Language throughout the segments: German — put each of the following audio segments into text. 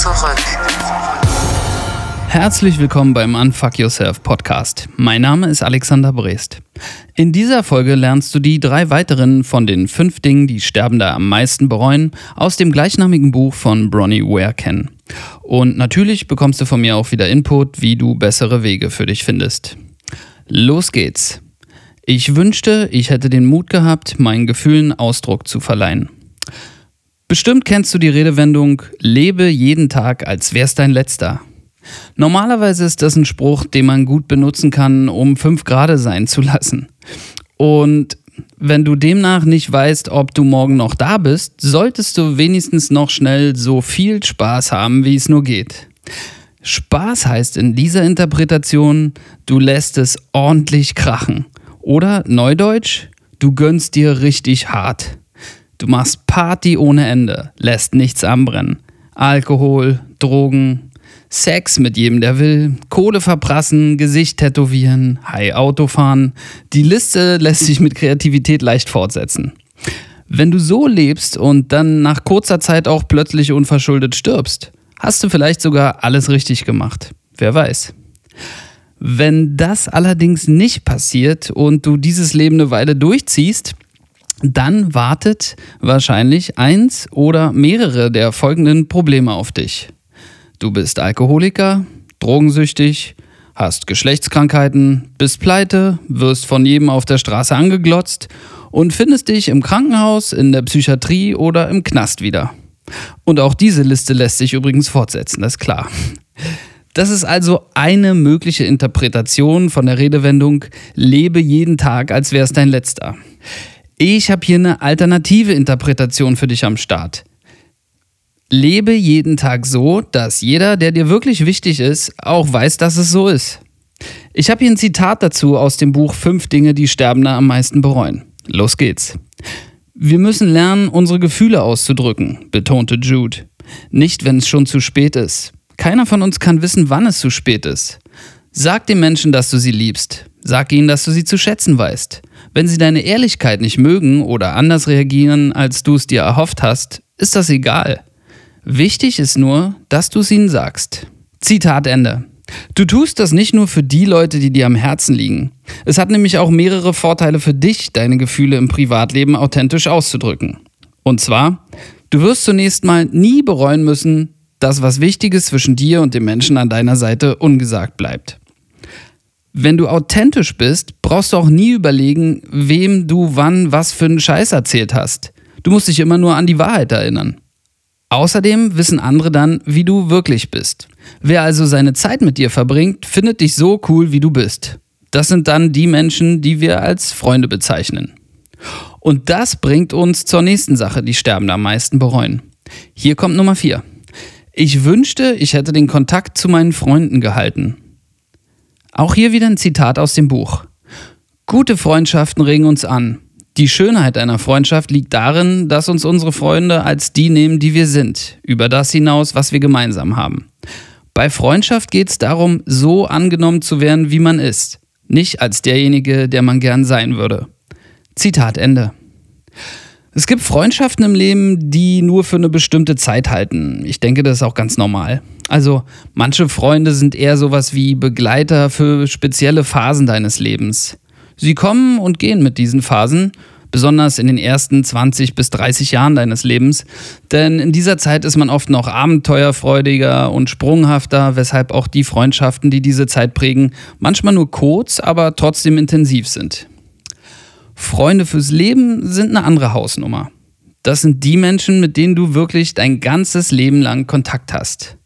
zurück. Herzlich willkommen beim Unfuck Yourself Podcast. Mein Name ist Alexander Brest. In dieser Folge lernst du die drei weiteren von den fünf Dingen, die Sterbende am meisten bereuen, aus dem gleichnamigen Buch von Bronnie Ware kennen. Und natürlich bekommst du von mir auch wieder Input, wie du bessere Wege für dich findest. Los geht's. Ich wünschte, ich hätte den Mut gehabt, meinen Gefühlen Ausdruck zu verleihen. Bestimmt kennst du die Redewendung, lebe jeden Tag, als wär's dein letzter. Normalerweise ist das ein Spruch, den man gut benutzen kann, um fünf Grade sein zu lassen. Und wenn du demnach nicht weißt, ob du morgen noch da bist, solltest du wenigstens noch schnell so viel Spaß haben, wie es nur geht. Spaß heißt in dieser Interpretation, du lässt es ordentlich krachen. Oder Neudeutsch, du gönnst dir richtig hart. Du machst Party ohne Ende, lässt nichts anbrennen. Alkohol, Drogen, Sex mit jedem, der will, Kohle verprassen, Gesicht tätowieren, High Auto fahren. Die Liste lässt sich mit Kreativität leicht fortsetzen. Wenn du so lebst und dann nach kurzer Zeit auch plötzlich unverschuldet stirbst, hast du vielleicht sogar alles richtig gemacht. Wer weiß. Wenn das allerdings nicht passiert und du dieses Leben eine Weile durchziehst, dann wartet wahrscheinlich eins oder mehrere der folgenden Probleme auf dich. Du bist Alkoholiker, drogensüchtig, hast Geschlechtskrankheiten, bist pleite, wirst von jedem auf der Straße angeglotzt und findest dich im Krankenhaus, in der Psychiatrie oder im Knast wieder. Und auch diese Liste lässt sich übrigens fortsetzen, das ist klar. Das ist also eine mögliche Interpretation von der Redewendung lebe jeden Tag, als wäre es dein letzter. Ich habe hier eine alternative Interpretation für dich am Start. Lebe jeden Tag so, dass jeder, der dir wirklich wichtig ist, auch weiß, dass es so ist. Ich habe hier ein Zitat dazu aus dem Buch Fünf Dinge, die Sterbende am meisten bereuen. Los geht's. Wir müssen lernen, unsere Gefühle auszudrücken, betonte Jude. Nicht, wenn es schon zu spät ist. Keiner von uns kann wissen, wann es zu spät ist. Sag den Menschen, dass du sie liebst. Sag ihnen, dass du sie zu schätzen weißt. Wenn sie deine Ehrlichkeit nicht mögen oder anders reagieren, als du es dir erhofft hast, ist das egal. Wichtig ist nur, dass du es ihnen sagst. Zitat Ende. Du tust das nicht nur für die Leute, die dir am Herzen liegen. Es hat nämlich auch mehrere Vorteile für dich, deine Gefühle im Privatleben authentisch auszudrücken. Und zwar, du wirst zunächst mal nie bereuen müssen, dass was Wichtiges zwischen dir und dem Menschen an deiner Seite ungesagt bleibt. Wenn du authentisch bist, brauchst du auch nie überlegen, wem du wann was für einen Scheiß erzählt hast. Du musst dich immer nur an die Wahrheit erinnern. Außerdem wissen andere dann, wie du wirklich bist. Wer also seine Zeit mit dir verbringt, findet dich so cool, wie du bist. Das sind dann die Menschen, die wir als Freunde bezeichnen. Und das bringt uns zur nächsten Sache, die Sterbende am meisten bereuen. Hier kommt Nummer 4. Ich wünschte, ich hätte den Kontakt zu meinen Freunden gehalten. Auch hier wieder ein Zitat aus dem Buch. Gute Freundschaften regen uns an. Die Schönheit einer Freundschaft liegt darin, dass uns unsere Freunde als die nehmen, die wir sind, über das hinaus, was wir gemeinsam haben. Bei Freundschaft geht es darum, so angenommen zu werden, wie man ist, nicht als derjenige, der man gern sein würde. Zitat Ende. Es gibt Freundschaften im Leben, die nur für eine bestimmte Zeit halten. Ich denke, das ist auch ganz normal. Also manche Freunde sind eher sowas wie Begleiter für spezielle Phasen deines Lebens. Sie kommen und gehen mit diesen Phasen, besonders in den ersten 20 bis 30 Jahren deines Lebens, denn in dieser Zeit ist man oft noch abenteuerfreudiger und sprunghafter, weshalb auch die Freundschaften, die diese Zeit prägen, manchmal nur kurz, aber trotzdem intensiv sind. Freunde fürs Leben sind eine andere Hausnummer. Das sind die Menschen, mit denen du wirklich dein ganzes Leben lang Kontakt hast.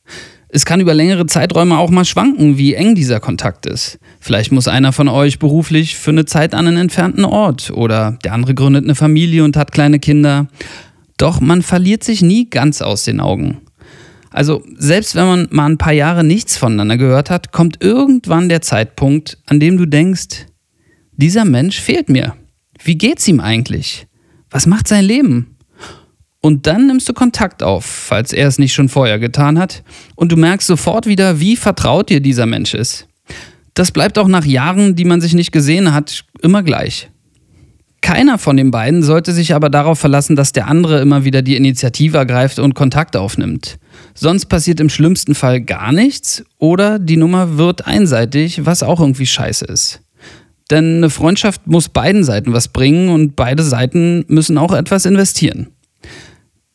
Es kann über längere Zeiträume auch mal schwanken, wie eng dieser Kontakt ist. Vielleicht muss einer von euch beruflich für eine Zeit an einen entfernten Ort oder der andere gründet eine Familie und hat kleine Kinder. Doch man verliert sich nie ganz aus den Augen. Also selbst wenn man mal ein paar Jahre nichts voneinander gehört hat, kommt irgendwann der Zeitpunkt, an dem du denkst, dieser Mensch fehlt mir. Wie geht's ihm eigentlich? Was macht sein Leben? Und dann nimmst du Kontakt auf, falls er es nicht schon vorher getan hat, und du merkst sofort wieder, wie vertraut dir dieser Mensch ist. Das bleibt auch nach Jahren, die man sich nicht gesehen hat, immer gleich. Keiner von den beiden sollte sich aber darauf verlassen, dass der andere immer wieder die Initiative ergreift und Kontakt aufnimmt. Sonst passiert im schlimmsten Fall gar nichts oder die Nummer wird einseitig, was auch irgendwie scheiße ist. Denn eine Freundschaft muss beiden Seiten was bringen und beide Seiten müssen auch etwas investieren.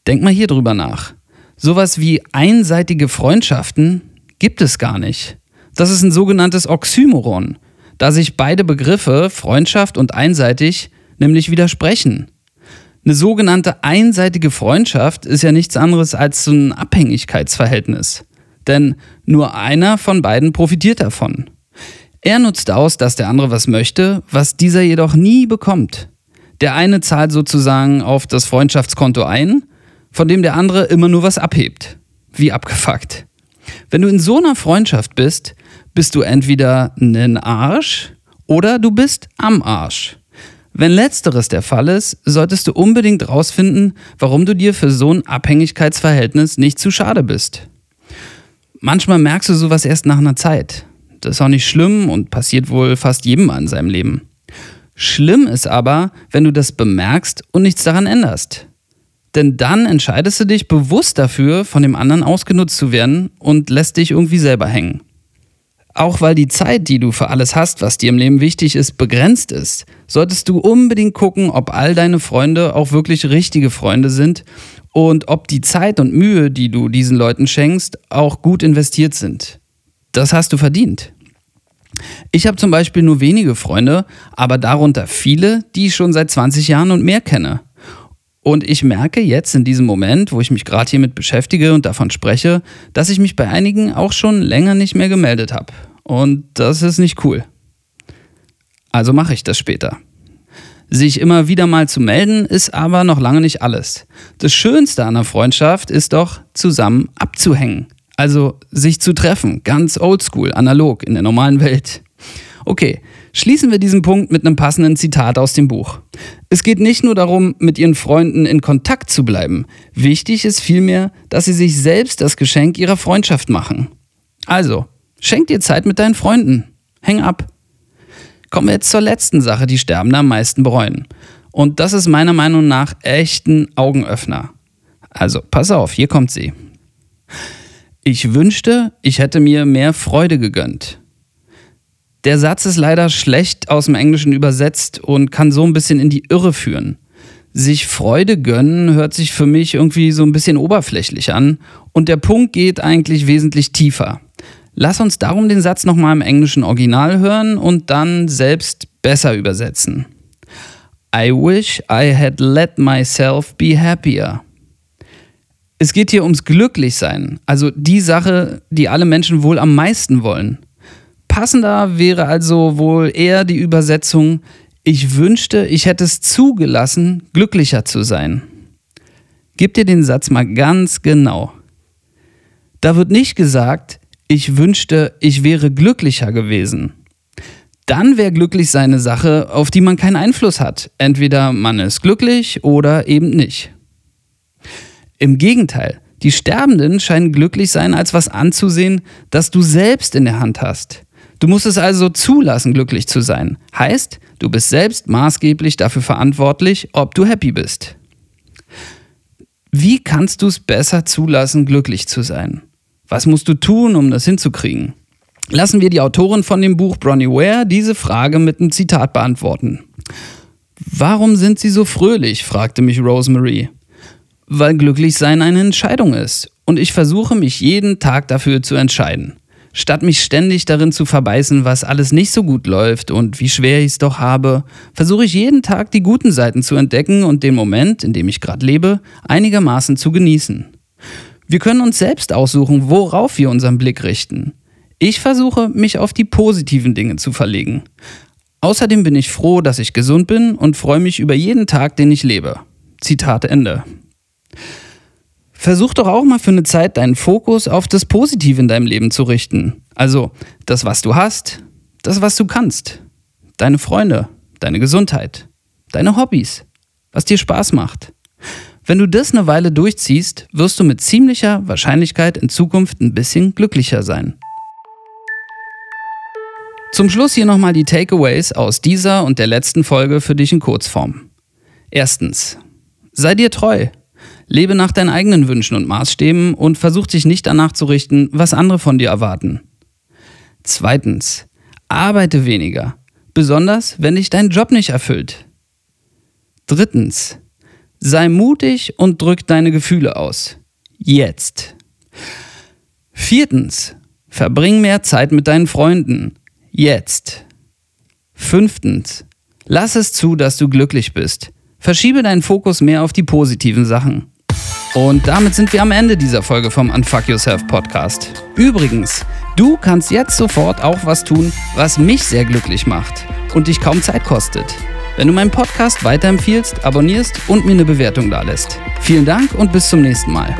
Denk mal hier drüber nach. Sowas wie einseitige Freundschaften gibt es gar nicht. Das ist ein sogenanntes Oxymoron, da sich beide Begriffe Freundschaft und einseitig nämlich widersprechen. Eine sogenannte einseitige Freundschaft ist ja nichts anderes als so ein Abhängigkeitsverhältnis. Denn nur einer von beiden profitiert davon. Er nutzt aus, dass der andere was möchte, was dieser jedoch nie bekommt. Der eine zahlt sozusagen auf das Freundschaftskonto ein, von dem der andere immer nur was abhebt. Wie abgefuckt. Wenn du in so einer Freundschaft bist, bist du entweder ein Arsch oder du bist am Arsch. Wenn letzteres der Fall ist, solltest du unbedingt rausfinden, warum du dir für so ein Abhängigkeitsverhältnis nicht zu schade bist. Manchmal merkst du sowas erst nach einer Zeit. Das ist auch nicht schlimm und passiert wohl fast jedem mal in seinem Leben. Schlimm ist aber, wenn du das bemerkst und nichts daran änderst. Denn dann entscheidest du dich bewusst dafür, von dem anderen ausgenutzt zu werden und lässt dich irgendwie selber hängen. Auch weil die Zeit, die du für alles hast, was dir im Leben wichtig ist, begrenzt ist, solltest du unbedingt gucken, ob all deine Freunde auch wirklich richtige Freunde sind und ob die Zeit und Mühe, die du diesen Leuten schenkst, auch gut investiert sind. Das hast du verdient. Ich habe zum Beispiel nur wenige Freunde, aber darunter viele, die ich schon seit 20 Jahren und mehr kenne. Und ich merke jetzt in diesem Moment, wo ich mich gerade hiermit beschäftige und davon spreche, dass ich mich bei einigen auch schon länger nicht mehr gemeldet habe. Und das ist nicht cool. Also mache ich das später. Sich immer wieder mal zu melden, ist aber noch lange nicht alles. Das Schönste an einer Freundschaft ist doch, zusammen abzuhängen. Also sich zu treffen, ganz oldschool, analog, in der normalen Welt. Okay, schließen wir diesen Punkt mit einem passenden Zitat aus dem Buch. Es geht nicht nur darum, mit ihren Freunden in Kontakt zu bleiben. Wichtig ist vielmehr, dass sie sich selbst das Geschenk ihrer Freundschaft machen. Also, schenk dir Zeit mit deinen Freunden. Häng ab. Kommen wir jetzt zur letzten Sache, die Sterbende am meisten bereuen. Und das ist meiner Meinung nach echt ein Augenöffner. Also, pass auf, hier kommt sie. Ich wünschte, ich hätte mir mehr Freude gegönnt. Der Satz ist leider schlecht aus dem Englischen übersetzt und kann so ein bisschen in die Irre führen. Sich Freude gönnen hört sich für mich irgendwie so ein bisschen oberflächlich an und der Punkt geht eigentlich wesentlich tiefer. Lass uns darum den Satz nochmal im englischen Original hören und dann selbst besser übersetzen. I wish I had let myself be happier. Es geht hier ums Glücklichsein, also die Sache, die alle Menschen wohl am meisten wollen. Passender wäre also wohl eher die Übersetzung, ich wünschte, ich hätte es zugelassen, glücklicher zu sein. Gib dir den Satz mal ganz genau. Da wird nicht gesagt, ich wünschte, ich wäre glücklicher gewesen. Dann wäre glücklich seine Sache, auf die man keinen Einfluss hat. Entweder man ist glücklich oder eben nicht. Im Gegenteil, die Sterbenden scheinen glücklich sein, als was anzusehen, das du selbst in der Hand hast. Du musst es also zulassen, glücklich zu sein. Heißt, du bist selbst maßgeblich dafür verantwortlich, ob du happy bist. Wie kannst du es besser zulassen, glücklich zu sein? Was musst du tun, um das hinzukriegen? Lassen wir die Autorin von dem Buch Bronnie Ware diese Frage mit einem Zitat beantworten. Warum sind sie so fröhlich? fragte mich Rosemary weil glücklich sein eine Entscheidung ist. Und ich versuche mich jeden Tag dafür zu entscheiden. Statt mich ständig darin zu verbeißen, was alles nicht so gut läuft und wie schwer ich es doch habe, versuche ich jeden Tag die guten Seiten zu entdecken und den Moment, in dem ich gerade lebe, einigermaßen zu genießen. Wir können uns selbst aussuchen, worauf wir unseren Blick richten. Ich versuche, mich auf die positiven Dinge zu verlegen. Außerdem bin ich froh, dass ich gesund bin und freue mich über jeden Tag, den ich lebe. Zitat Ende. Versuch doch auch mal für eine Zeit deinen Fokus auf das Positive in deinem Leben zu richten. Also das, was du hast, das, was du kannst. Deine Freunde, deine Gesundheit, deine Hobbys, was dir Spaß macht. Wenn du das eine Weile durchziehst, wirst du mit ziemlicher Wahrscheinlichkeit in Zukunft ein bisschen glücklicher sein. Zum Schluss hier nochmal die Takeaways aus dieser und der letzten Folge für dich in Kurzform. Erstens. Sei dir treu. Lebe nach deinen eigenen Wünschen und Maßstäben und versuch dich nicht danach zu richten, was andere von dir erwarten. Zweitens. Arbeite weniger. Besonders, wenn dich dein Job nicht erfüllt. Drittens. Sei mutig und drück deine Gefühle aus. Jetzt. Viertens. Verbring mehr Zeit mit deinen Freunden. Jetzt. Fünftens. Lass es zu, dass du glücklich bist. Verschiebe deinen Fokus mehr auf die positiven Sachen. Und damit sind wir am Ende dieser Folge vom Unfuck Yourself Podcast. Übrigens, du kannst jetzt sofort auch was tun, was mich sehr glücklich macht und dich kaum Zeit kostet. Wenn du meinen Podcast weiterempfiehlst, abonnierst und mir eine Bewertung dalässt. Vielen Dank und bis zum nächsten Mal.